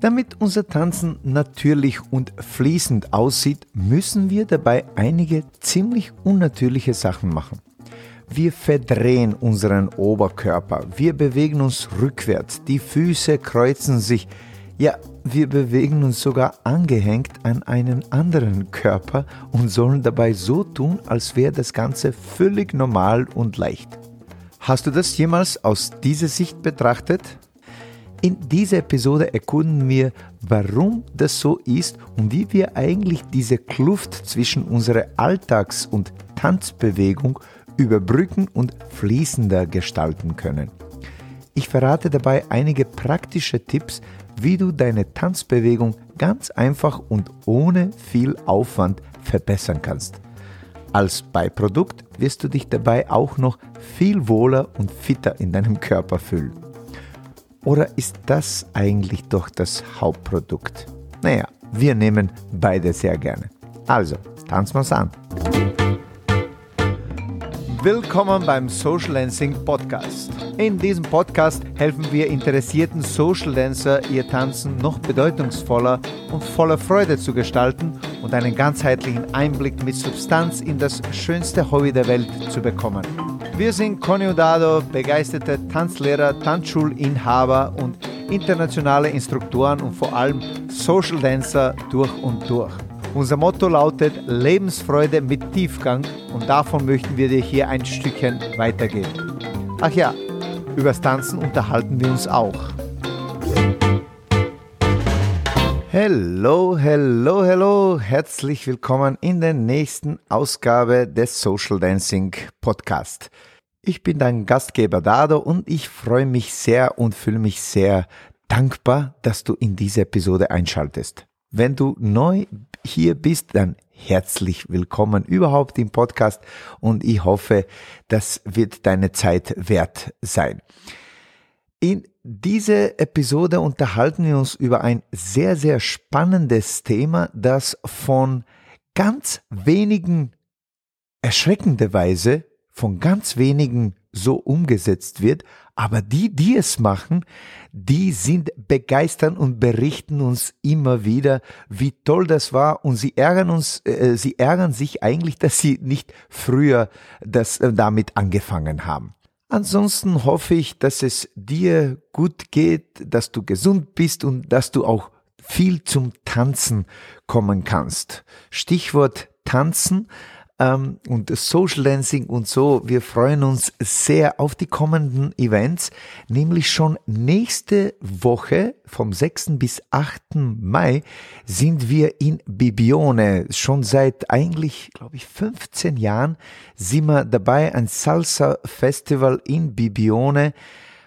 Damit unser Tanzen natürlich und fließend aussieht, müssen wir dabei einige ziemlich unnatürliche Sachen machen. Wir verdrehen unseren Oberkörper, wir bewegen uns rückwärts, die Füße kreuzen sich, ja, wir bewegen uns sogar angehängt an einen anderen Körper und sollen dabei so tun, als wäre das Ganze völlig normal und leicht. Hast du das jemals aus dieser Sicht betrachtet? In dieser Episode erkunden wir, warum das so ist und wie wir eigentlich diese Kluft zwischen unserer Alltags- und Tanzbewegung überbrücken und fließender gestalten können. Ich verrate dabei einige praktische Tipps, wie du deine Tanzbewegung ganz einfach und ohne viel Aufwand verbessern kannst. Als Beiprodukt wirst du dich dabei auch noch viel wohler und fitter in deinem Körper fühlen. Oder ist das eigentlich doch das Hauptprodukt? Naja, wir nehmen beide sehr gerne. Also, tanzen wir's an. Willkommen beim Social Dancing Podcast. In diesem Podcast helfen wir interessierten Social Dancer, ihr Tanzen noch bedeutungsvoller und voller Freude zu gestalten und einen ganzheitlichen Einblick mit Substanz in das schönste Hobby der Welt zu bekommen. Wir sind Conny Udado, begeisterte Tanzlehrer, Tanzschulinhaber und internationale Instruktoren und vor allem Social Dancer durch und durch. Unser Motto lautet Lebensfreude mit Tiefgang und davon möchten wir dir hier ein Stückchen weitergeben. Ach ja, übers Tanzen unterhalten wir uns auch. Hello, hello, hello. Herzlich willkommen in der nächsten Ausgabe des Social Dancing Podcast. Ich bin dein Gastgeber Dado und ich freue mich sehr und fühle mich sehr dankbar, dass du in diese Episode einschaltest. Wenn du neu hier bist, dann herzlich willkommen überhaupt im Podcast und ich hoffe, das wird deine Zeit wert sein. In dieser Episode unterhalten wir uns über ein sehr, sehr spannendes Thema, das von ganz wenigen erschreckenderweise von ganz wenigen so umgesetzt wird, aber die, die es machen, die sind begeistern und berichten uns immer wieder, wie toll das war und sie ärgern uns, äh, sie ärgern sich eigentlich, dass sie nicht früher das äh, damit angefangen haben. Ansonsten hoffe ich, dass es dir gut geht, dass du gesund bist und dass du auch viel zum Tanzen kommen kannst. Stichwort Tanzen ähm, und Social Dancing und so. Wir freuen uns sehr auf die kommenden Events, nämlich schon nächste Woche vom 6. bis 8. Mai sind wir in Bibione. Schon seit eigentlich, glaube ich, 15 Jahren sind wir dabei, ein Salsa Festival in Bibione.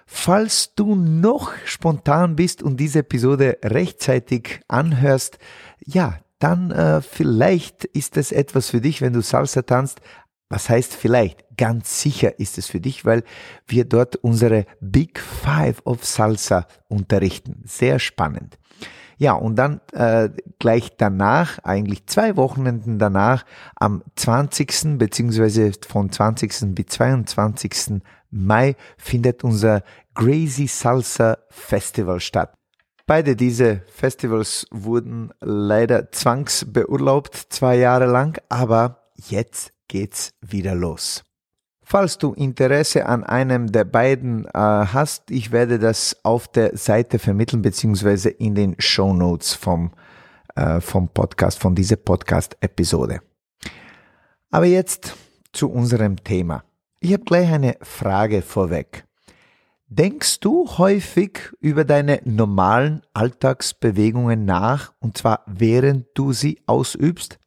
Falls du noch spontan bist und diese Episode rechtzeitig anhörst, ja, dann äh, vielleicht ist es etwas für dich, wenn du Salsa tanzt. Was heißt vielleicht? Ganz sicher ist es für dich, weil wir dort unsere Big Five of Salsa unterrichten. Sehr spannend. Ja, und dann äh, gleich danach, eigentlich zwei Wochenenden danach, am 20. beziehungsweise von 20. bis 22. Mai findet unser Crazy Salsa Festival statt. Beide diese Festivals wurden leider zwangsbeurlaubt zwei Jahre lang, aber jetzt geht's wieder los. Falls du Interesse an einem der beiden äh, hast, ich werde das auf der Seite vermitteln beziehungsweise in den Show Notes vom, äh, vom Podcast, von dieser Podcast-Episode. Aber jetzt zu unserem Thema. Ich habe gleich eine Frage vorweg. Denkst du häufig über deine normalen Alltagsbewegungen nach, und zwar während du sie ausübst?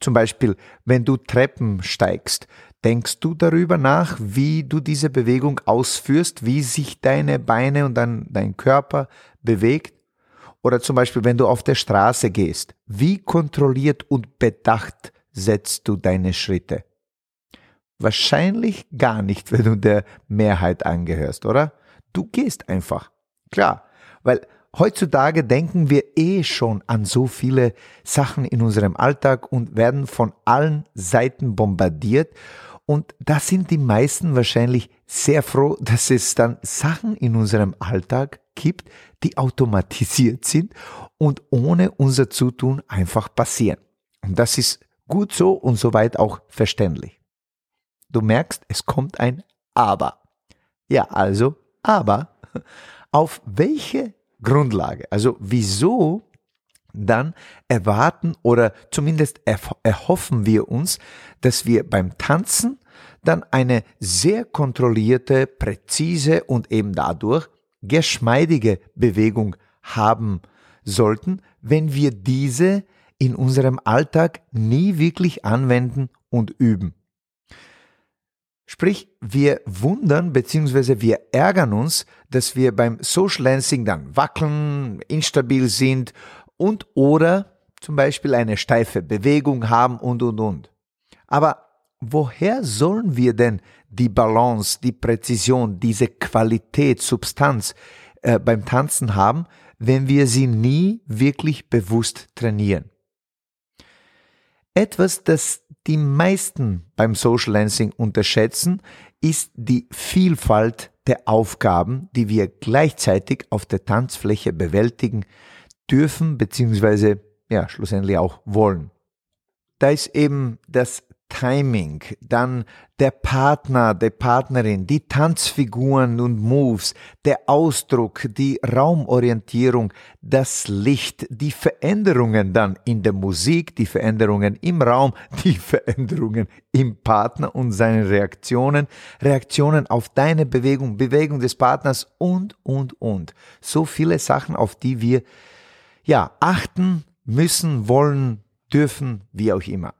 Zum Beispiel, wenn du Treppen steigst, denkst du darüber nach, wie du diese Bewegung ausführst, wie sich deine Beine und dein, dein Körper bewegt? Oder zum Beispiel, wenn du auf der Straße gehst, wie kontrolliert und bedacht setzt du deine Schritte? Wahrscheinlich gar nicht, wenn du der Mehrheit angehörst, oder? Du gehst einfach. Klar, weil heutzutage denken wir eh schon an so viele Sachen in unserem Alltag und werden von allen Seiten bombardiert. Und da sind die meisten wahrscheinlich sehr froh, dass es dann Sachen in unserem Alltag gibt, die automatisiert sind und ohne unser Zutun einfach passieren. Und das ist gut so und soweit auch verständlich. Du merkst, es kommt ein Aber. Ja, also, aber auf welche Grundlage, also wieso dann erwarten oder zumindest erhoffen wir uns, dass wir beim Tanzen dann eine sehr kontrollierte, präzise und eben dadurch geschmeidige Bewegung haben sollten, wenn wir diese in unserem Alltag nie wirklich anwenden und üben. Sprich, wir wundern bzw. wir ärgern uns, dass wir beim Social Dancing dann wackeln, instabil sind und oder zum Beispiel eine steife Bewegung haben und und und. Aber woher sollen wir denn die Balance, die Präzision, diese Qualität, Substanz äh, beim Tanzen haben, wenn wir sie nie wirklich bewusst trainieren? Etwas, das die meisten beim Social Dancing unterschätzen, ist die Vielfalt der Aufgaben, die wir gleichzeitig auf der Tanzfläche bewältigen dürfen, beziehungsweise ja, schlussendlich auch wollen. Da ist eben das Timing, dann der Partner, der Partnerin, die Tanzfiguren und Moves, der Ausdruck, die Raumorientierung, das Licht, die Veränderungen dann in der Musik, die Veränderungen im Raum, die Veränderungen im Partner und seine Reaktionen, Reaktionen auf deine Bewegung, Bewegung des Partners und, und, und. So viele Sachen, auf die wir ja achten müssen, wollen, dürfen, wie auch immer.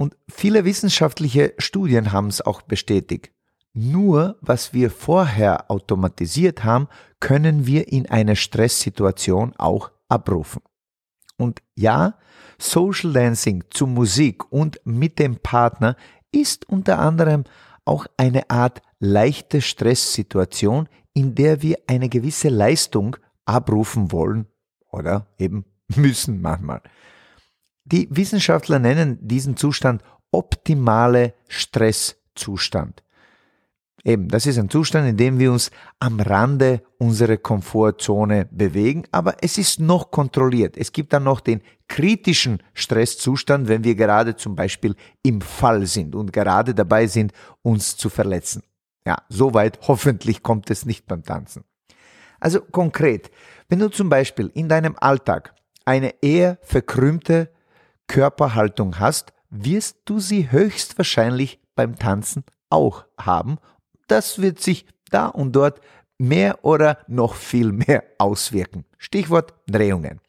Und viele wissenschaftliche Studien haben es auch bestätigt. Nur was wir vorher automatisiert haben, können wir in einer Stresssituation auch abrufen. Und ja, Social Dancing zu Musik und mit dem Partner ist unter anderem auch eine Art leichte Stresssituation, in der wir eine gewisse Leistung abrufen wollen oder eben müssen manchmal. Die Wissenschaftler nennen diesen Zustand optimale Stresszustand. Eben, das ist ein Zustand, in dem wir uns am Rande unserer Komfortzone bewegen, aber es ist noch kontrolliert. Es gibt dann noch den kritischen Stresszustand, wenn wir gerade zum Beispiel im Fall sind und gerade dabei sind, uns zu verletzen. Ja, soweit hoffentlich kommt es nicht beim Tanzen. Also konkret, wenn du zum Beispiel in deinem Alltag eine eher verkrümmte Körperhaltung hast, wirst du sie höchstwahrscheinlich beim Tanzen auch haben. Das wird sich da und dort mehr oder noch viel mehr auswirken. Stichwort Drehungen.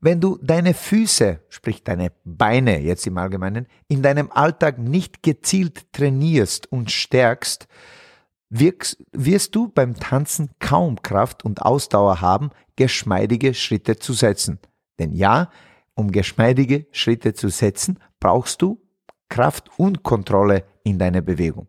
Wenn du deine Füße, sprich deine Beine jetzt im Allgemeinen, in deinem Alltag nicht gezielt trainierst und stärkst, wirkst, wirst du beim Tanzen kaum Kraft und Ausdauer haben, geschmeidige Schritte zu setzen. Denn ja, um geschmeidige Schritte zu setzen, brauchst du Kraft und Kontrolle in deiner Bewegung.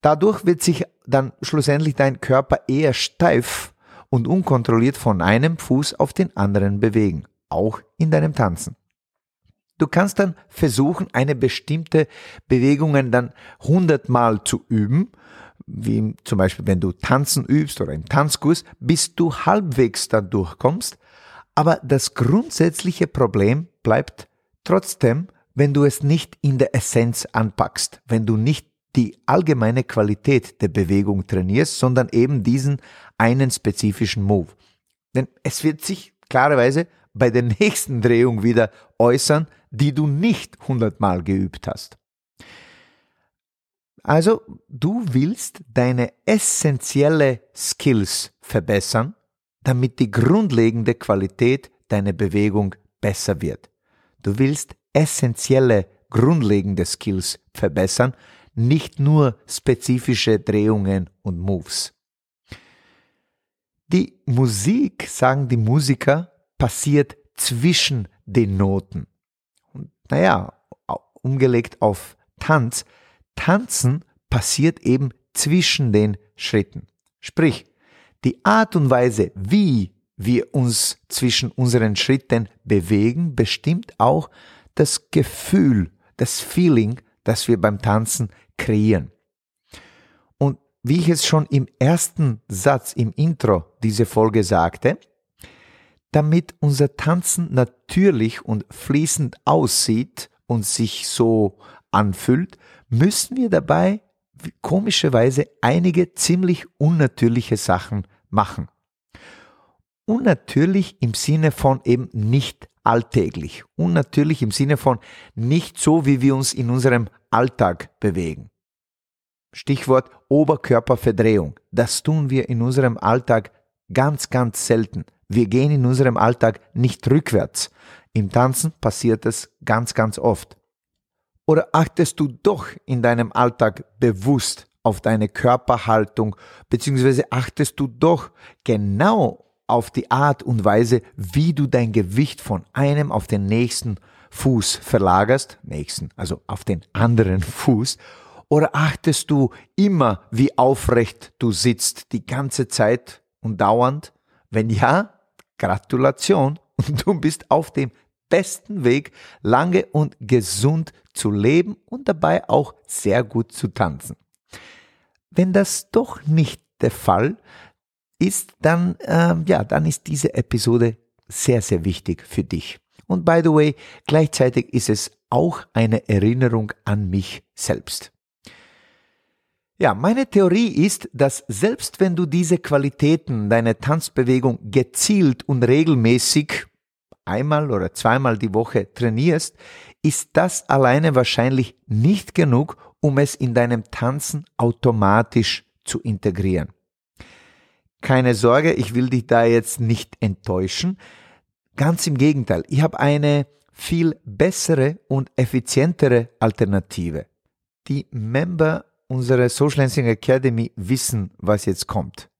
Dadurch wird sich dann schlussendlich dein Körper eher steif und unkontrolliert von einem Fuß auf den anderen bewegen, auch in deinem Tanzen. Du kannst dann versuchen, eine bestimmte Bewegung dann hundertmal zu üben, wie zum Beispiel wenn du Tanzen übst oder im Tanzkurs, bis du halbwegs da durchkommst, aber das grundsätzliche Problem bleibt trotzdem, wenn du es nicht in der Essenz anpackst, wenn du nicht die allgemeine Qualität der Bewegung trainierst, sondern eben diesen einen spezifischen Move. Denn es wird sich klarerweise bei der nächsten Drehung wieder äußern, die du nicht hundertmal geübt hast. Also, du willst deine essentielle Skills verbessern damit die grundlegende Qualität deiner Bewegung besser wird. Du willst essentielle, grundlegende Skills verbessern, nicht nur spezifische Drehungen und Moves. Die Musik, sagen die Musiker, passiert zwischen den Noten. Und naja, umgelegt auf Tanz, Tanzen passiert eben zwischen den Schritten. Sprich, die Art und Weise, wie wir uns zwischen unseren Schritten bewegen, bestimmt auch das Gefühl, das Feeling, das wir beim Tanzen kreieren. Und wie ich es schon im ersten Satz im Intro diese Folge sagte, damit unser Tanzen natürlich und fließend aussieht und sich so anfühlt, müssen wir dabei komischerweise einige ziemlich unnatürliche Sachen machen. Unnatürlich im Sinne von eben nicht alltäglich. Unnatürlich im Sinne von nicht so, wie wir uns in unserem Alltag bewegen. Stichwort Oberkörperverdrehung. Das tun wir in unserem Alltag ganz, ganz selten. Wir gehen in unserem Alltag nicht rückwärts. Im Tanzen passiert es ganz, ganz oft. Oder achtest du doch in deinem Alltag bewusst auf deine Körperhaltung, beziehungsweise achtest du doch genau auf die Art und Weise, wie du dein Gewicht von einem auf den nächsten Fuß verlagerst, nächsten, also auf den anderen Fuß, oder achtest du immer, wie aufrecht du sitzt, die ganze Zeit und dauernd? Wenn ja, Gratulation du bist auf dem besten Weg, lange und gesund zu leben und dabei auch sehr gut zu tanzen. Wenn das doch nicht der Fall ist, dann, äh, ja, dann ist diese Episode sehr, sehr wichtig für dich. Und by the way, gleichzeitig ist es auch eine Erinnerung an mich selbst. Ja, meine Theorie ist, dass selbst wenn du diese Qualitäten deiner Tanzbewegung gezielt und regelmäßig einmal oder zweimal die Woche trainierst, ist das alleine wahrscheinlich nicht genug, um es in deinem Tanzen automatisch zu integrieren. Keine Sorge, ich will dich da jetzt nicht enttäuschen. Ganz im Gegenteil, ich habe eine viel bessere und effizientere Alternative. Die Member unserer Social Dancing Academy wissen, was jetzt kommt.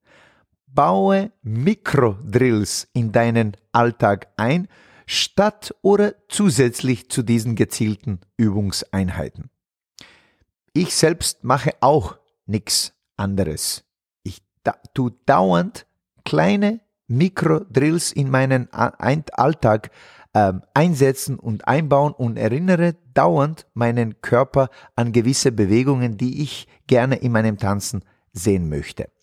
Baue Mikrodrills in deinen Alltag ein, statt oder zusätzlich zu diesen gezielten Übungseinheiten. Ich selbst mache auch nichts anderes. Ich da, tu dauernd kleine Mikrodrills in meinen Alltag ähm, einsetzen und einbauen und erinnere dauernd meinen Körper an gewisse Bewegungen, die ich gerne in meinem Tanzen sehen möchte.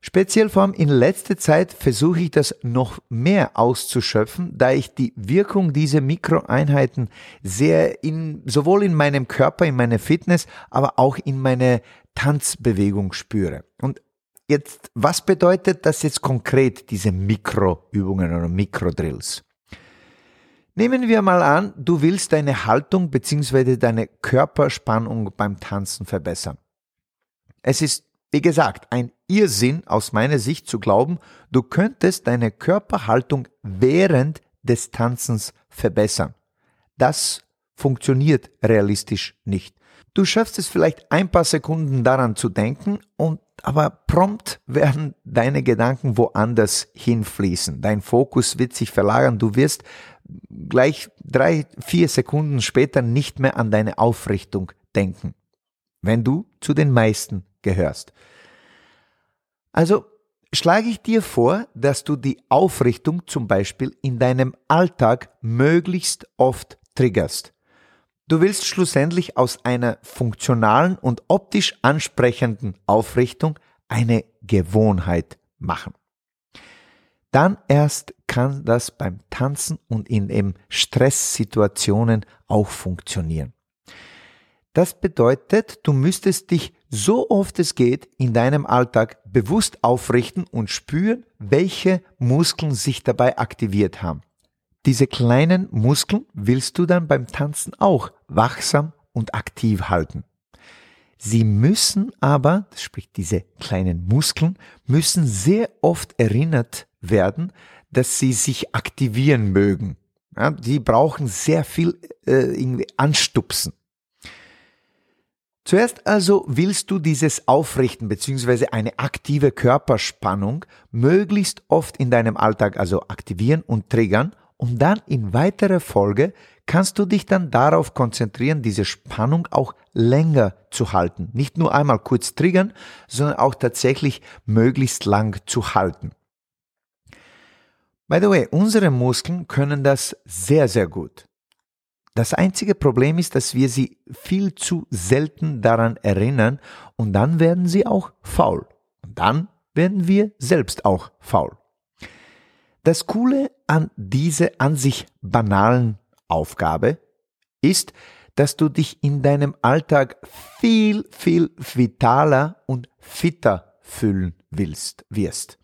Speziell vor allem in letzter Zeit versuche ich das noch mehr auszuschöpfen, da ich die Wirkung dieser Mikroeinheiten sehr in, sowohl in meinem Körper, in meiner Fitness, aber auch in meine Tanzbewegung spüre. Und jetzt, was bedeutet das jetzt konkret, diese Mikroübungen oder Mikrodrills? Nehmen wir mal an, du willst deine Haltung bzw. deine Körperspannung beim Tanzen verbessern. Es ist, wie gesagt, ein Irrsinn aus meiner Sicht zu glauben, du könntest deine Körperhaltung während des Tanzens verbessern. Das funktioniert realistisch nicht. Du schaffst es vielleicht ein paar Sekunden daran zu denken und aber prompt werden deine Gedanken woanders hinfließen. Dein Fokus wird sich verlagern. Du wirst gleich drei, vier Sekunden später nicht mehr an deine Aufrichtung denken, wenn du zu den meisten gehörst. Also schlage ich dir vor, dass du die Aufrichtung zum Beispiel in deinem Alltag möglichst oft triggerst. Du willst schlussendlich aus einer funktionalen und optisch ansprechenden Aufrichtung eine Gewohnheit machen dann erst kann das beim Tanzen und in Stresssituationen auch funktionieren. Das bedeutet, du müsstest dich so oft es geht in deinem Alltag bewusst aufrichten und spüren, welche Muskeln sich dabei aktiviert haben. Diese kleinen Muskeln willst du dann beim Tanzen auch wachsam und aktiv halten. Sie müssen aber, das spricht diese kleinen Muskeln, müssen sehr oft erinnert werden, dass sie sich aktivieren mögen. Ja, die brauchen sehr viel äh, irgendwie anstupsen. Zuerst also willst du dieses Aufrichten beziehungsweise eine aktive Körperspannung möglichst oft in deinem Alltag also aktivieren und triggern und dann in weiterer Folge kannst du dich dann darauf konzentrieren, diese Spannung auch länger zu halten. Nicht nur einmal kurz triggern, sondern auch tatsächlich möglichst lang zu halten. By the way, unsere Muskeln können das sehr, sehr gut. Das einzige Problem ist, dass wir sie viel zu selten daran erinnern und dann werden sie auch faul. Und dann werden wir selbst auch faul. Das Coole an diese an sich banalen Aufgabe ist, dass du dich in deinem Alltag viel, viel vitaler und fitter fühlen willst, wirst.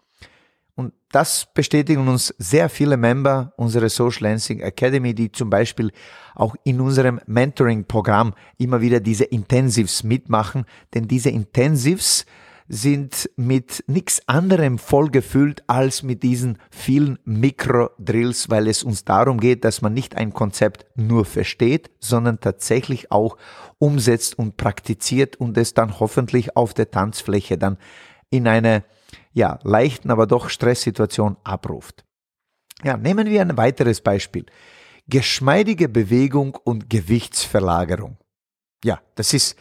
Das bestätigen uns sehr viele Member unserer Social Lansing Academy, die zum Beispiel auch in unserem Mentoring-Programm immer wieder diese Intensives mitmachen, denn diese Intensives sind mit nichts anderem vollgefüllt als mit diesen vielen Mikro-Drills, weil es uns darum geht, dass man nicht ein Konzept nur versteht, sondern tatsächlich auch umsetzt und praktiziert und es dann hoffentlich auf der Tanzfläche dann in eine ja, leichten, aber doch Stresssituation abruft. Ja, nehmen wir ein weiteres Beispiel. Geschmeidige Bewegung und Gewichtsverlagerung. Ja, das ist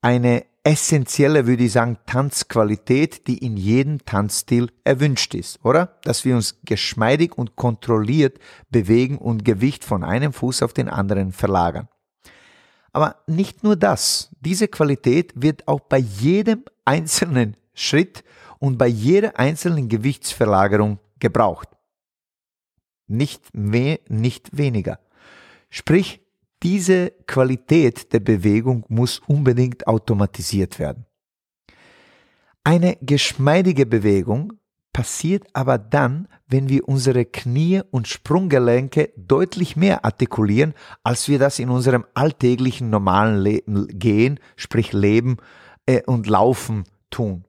eine essentielle, würde ich sagen, Tanzqualität, die in jedem Tanzstil erwünscht ist, oder? Dass wir uns geschmeidig und kontrolliert bewegen und Gewicht von einem Fuß auf den anderen verlagern. Aber nicht nur das, diese Qualität wird auch bei jedem einzelnen Schritt und bei jeder einzelnen Gewichtsverlagerung gebraucht. Nicht mehr, nicht weniger. Sprich, diese Qualität der Bewegung muss unbedingt automatisiert werden. Eine geschmeidige Bewegung passiert aber dann, wenn wir unsere Knie und Sprunggelenke deutlich mehr artikulieren, als wir das in unserem alltäglichen normalen Leben gehen, sprich Leben äh, und Laufen tun.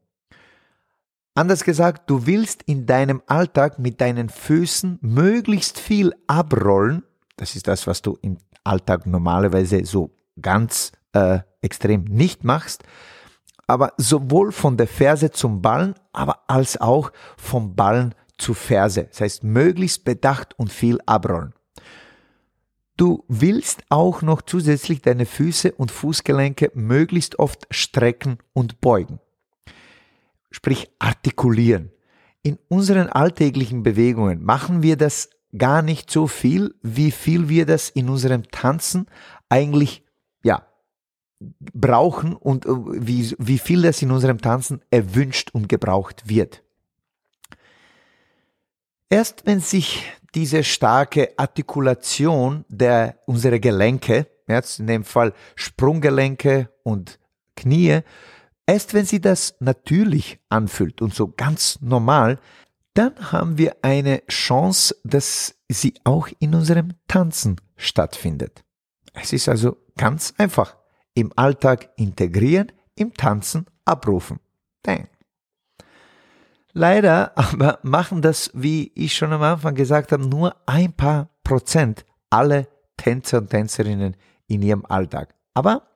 Anders gesagt, du willst in deinem Alltag mit deinen Füßen möglichst viel abrollen. Das ist das, was du im Alltag normalerweise so ganz äh, extrem nicht machst, aber sowohl von der Ferse zum Ballen, aber als auch vom Ballen zu Ferse. Das heißt, möglichst bedacht und viel abrollen. Du willst auch noch zusätzlich deine Füße und Fußgelenke möglichst oft strecken und beugen. Sprich artikulieren. In unseren alltäglichen Bewegungen machen wir das gar nicht so viel, wie viel wir das in unserem Tanzen eigentlich, ja, brauchen und äh, wie, wie viel das in unserem Tanzen erwünscht und gebraucht wird. Erst wenn sich diese starke Artikulation der unserer Gelenke, jetzt in dem Fall Sprunggelenke und Knie, erst wenn sie das natürlich anfühlt und so ganz normal, dann haben wir eine Chance, dass sie auch in unserem Tanzen stattfindet. Es ist also ganz einfach. Im Alltag integrieren, im Tanzen abrufen. Bang. Leider aber machen das, wie ich schon am Anfang gesagt habe, nur ein paar Prozent alle Tänzer und Tänzerinnen in ihrem Alltag. Aber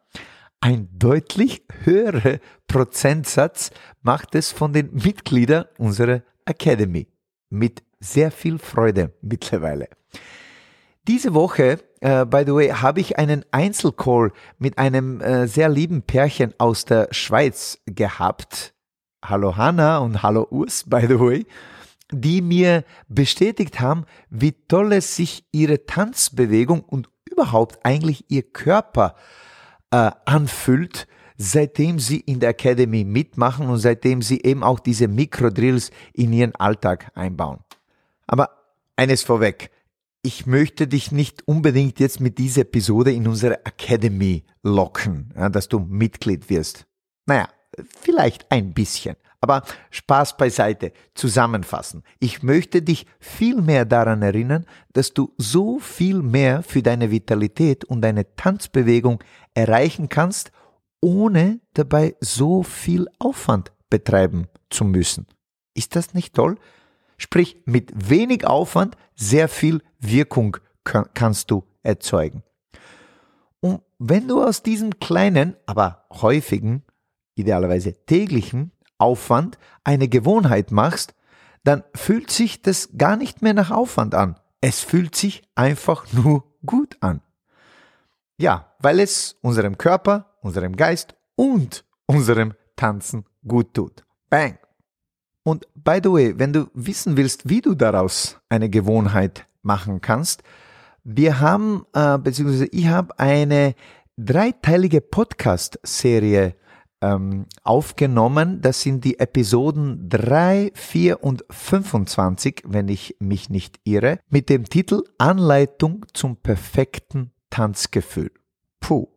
ein deutlich höherer Prozentsatz macht es von den Mitgliedern unserer Academy mit sehr viel Freude mittlerweile. Diese Woche, äh, by the way, habe ich einen Einzelcall mit einem äh, sehr lieben Pärchen aus der Schweiz gehabt. Hallo Hanna und hallo Urs, by the way, die mir bestätigt haben, wie toll es sich ihre Tanzbewegung und überhaupt eigentlich ihr Körper äh, anfühlt, seitdem sie in der Academy mitmachen und seitdem sie eben auch diese Mikrodrills in ihren Alltag einbauen. Aber eines vorweg. Ich möchte dich nicht unbedingt jetzt mit dieser Episode in unsere Academy locken, ja, dass du Mitglied wirst. Naja, vielleicht ein bisschen. Aber Spaß beiseite, zusammenfassen. Ich möchte dich viel mehr daran erinnern, dass du so viel mehr für deine Vitalität und deine Tanzbewegung erreichen kannst ohne dabei so viel Aufwand betreiben zu müssen. Ist das nicht toll? Sprich, mit wenig Aufwand sehr viel Wirkung kannst du erzeugen. Und wenn du aus diesem kleinen, aber häufigen, idealerweise täglichen Aufwand eine Gewohnheit machst, dann fühlt sich das gar nicht mehr nach Aufwand an. Es fühlt sich einfach nur gut an. Ja, weil es unserem Körper unserem Geist und unserem Tanzen gut tut. Bang! Und by the way, wenn du wissen willst, wie du daraus eine Gewohnheit machen kannst, Wir haben, äh, beziehungsweise ich habe eine dreiteilige Podcast-Serie ähm, aufgenommen. Das sind die Episoden 3, 4 und 25, wenn ich mich nicht irre, mit dem Titel Anleitung zum perfekten Tanzgefühl. Puh,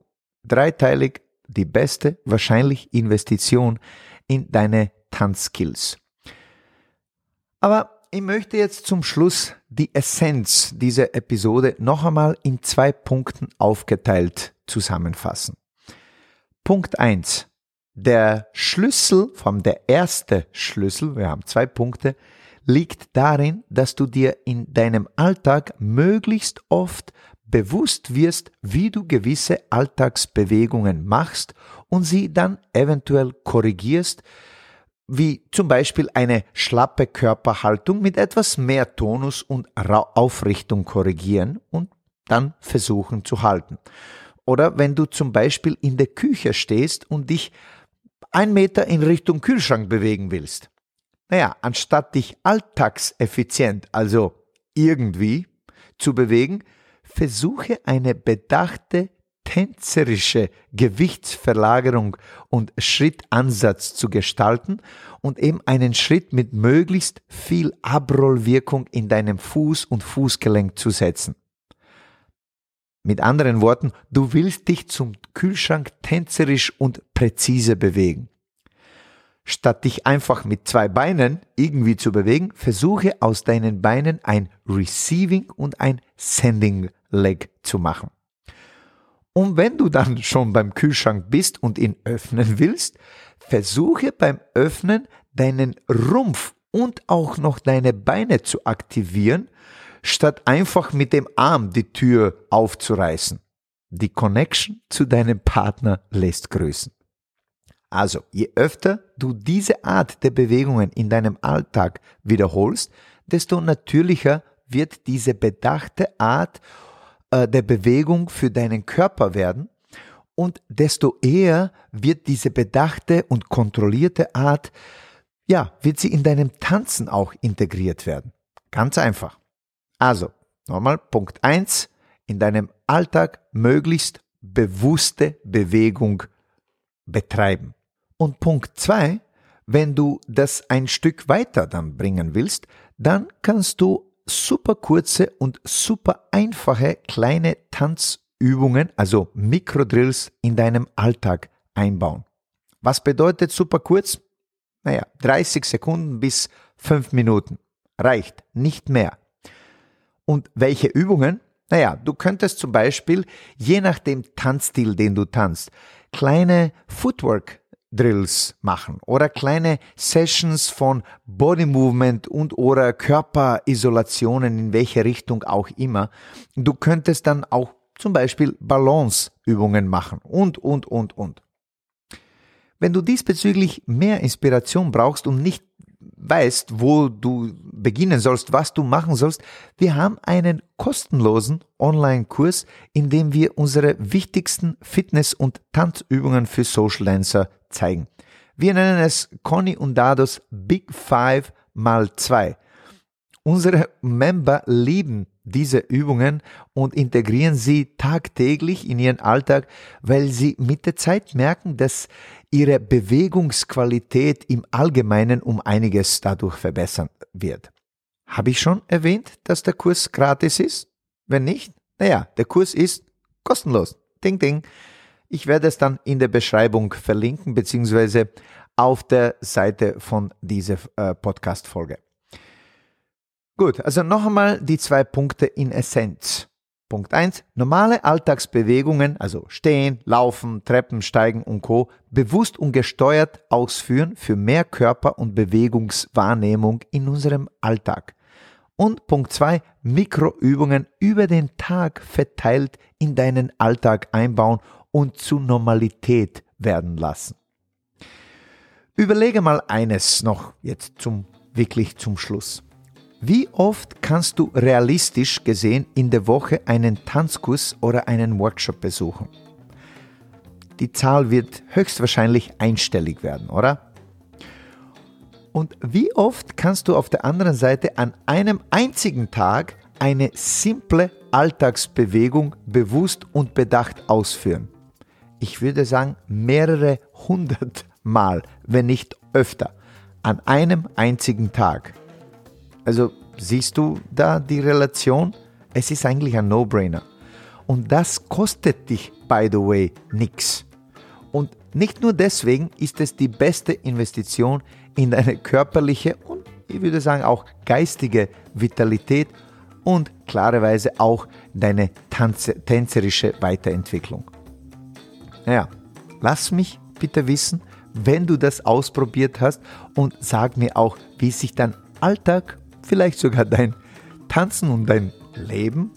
dreiteilig die beste wahrscheinlich Investition in deine Tanzskills. Aber ich möchte jetzt zum Schluss die Essenz dieser Episode noch einmal in zwei Punkten aufgeteilt zusammenfassen. Punkt eins: Der Schlüssel, vom der erste Schlüssel, wir haben zwei Punkte, liegt darin, dass du dir in deinem Alltag möglichst oft bewusst wirst, wie du gewisse Alltagsbewegungen machst und sie dann eventuell korrigierst, wie zum Beispiel eine schlappe Körperhaltung mit etwas mehr Tonus und Aufrichtung korrigieren und dann versuchen zu halten. Oder wenn du zum Beispiel in der Küche stehst und dich ein Meter in Richtung Kühlschrank bewegen willst. Naja, anstatt dich alltagseffizient, also irgendwie, zu bewegen, versuche eine bedachte tänzerische Gewichtsverlagerung und Schrittansatz zu gestalten und eben einen Schritt mit möglichst viel Abrollwirkung in deinem Fuß und Fußgelenk zu setzen. Mit anderen Worten, du willst dich zum Kühlschrank tänzerisch und präzise bewegen. Statt dich einfach mit zwei Beinen irgendwie zu bewegen, versuche aus deinen Beinen ein Receiving und ein Sending Leg zu machen. Und wenn du dann schon beim Kühlschrank bist und ihn öffnen willst, versuche beim Öffnen deinen Rumpf und auch noch deine Beine zu aktivieren, statt einfach mit dem Arm die Tür aufzureißen. Die Connection zu deinem Partner lässt grüßen. Also, je öfter du diese Art der Bewegungen in deinem Alltag wiederholst, desto natürlicher wird diese bedachte Art äh, der Bewegung für deinen Körper werden und desto eher wird diese bedachte und kontrollierte Art, ja, wird sie in deinem Tanzen auch integriert werden. Ganz einfach. Also, nochmal Punkt eins: in deinem Alltag möglichst bewusste Bewegung betreiben. Und Punkt zwei: wenn du das ein Stück weiter dann bringen willst, dann kannst du super kurze und super einfache kleine Tanzübungen, also Mikrodrills in deinem Alltag einbauen. Was bedeutet super kurz? Naja, 30 Sekunden bis 5 Minuten. Reicht, nicht mehr. Und welche Übungen? Naja, du könntest zum Beispiel, je nach dem Tanzstil, den du tanzt, kleine Footwork Drills machen oder kleine Sessions von Body Movement und oder Körperisolationen in welche Richtung auch immer. Du könntest dann auch zum Beispiel Balanceübungen machen und, und, und, und. Wenn du diesbezüglich mehr Inspiration brauchst und nicht weißt, wo du beginnen sollst, was du machen sollst, wir haben einen kostenlosen Online-Kurs, in dem wir unsere wichtigsten Fitness- und Tanzübungen für Social Dancer zeigen. Wir nennen es Conny und Dados Big Five mal zwei. Unsere Member lieben diese Übungen und integrieren sie tagtäglich in ihren Alltag, weil sie mit der Zeit merken, dass ihre Bewegungsqualität im Allgemeinen um einiges dadurch verbessern wird. Habe ich schon erwähnt, dass der Kurs gratis ist? Wenn nicht, naja, der Kurs ist kostenlos. Ding, ding. Ich werde es dann in der Beschreibung verlinken, beziehungsweise auf der Seite von dieser äh, Podcast-Folge. Gut, also noch einmal die zwei Punkte in Essenz. Punkt 1. Normale Alltagsbewegungen, also stehen, laufen, Treppen, steigen und Co. bewusst und gesteuert ausführen für mehr Körper- und Bewegungswahrnehmung in unserem Alltag. Und Punkt 2. Mikroübungen über den Tag verteilt in deinen Alltag einbauen und zu Normalität werden lassen. Überlege mal eines noch jetzt zum wirklich zum Schluss. Wie oft kannst du realistisch gesehen in der Woche einen Tanzkurs oder einen Workshop besuchen? Die Zahl wird höchstwahrscheinlich einstellig werden, oder? Und wie oft kannst du auf der anderen Seite an einem einzigen Tag eine simple Alltagsbewegung bewusst und bedacht ausführen? Ich würde sagen, mehrere hundert Mal, wenn nicht öfter, an einem einzigen Tag. Also siehst du da die Relation? Es ist eigentlich ein No-Brainer. Und das kostet dich, by the way, nichts. Und nicht nur deswegen ist es die beste Investition in deine körperliche und ich würde sagen auch geistige Vitalität und klarerweise auch deine Tanze, tänzerische Weiterentwicklung. Naja, lass mich bitte wissen, wenn du das ausprobiert hast und sag mir auch, wie sich dein Alltag, vielleicht sogar dein Tanzen und dein Leben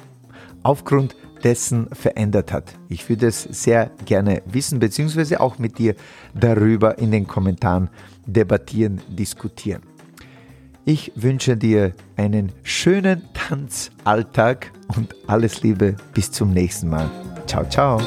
aufgrund dessen verändert hat. Ich würde es sehr gerne wissen, beziehungsweise auch mit dir darüber in den Kommentaren debattieren, diskutieren. Ich wünsche dir einen schönen Tanzalltag und alles Liebe bis zum nächsten Mal. Ciao, ciao.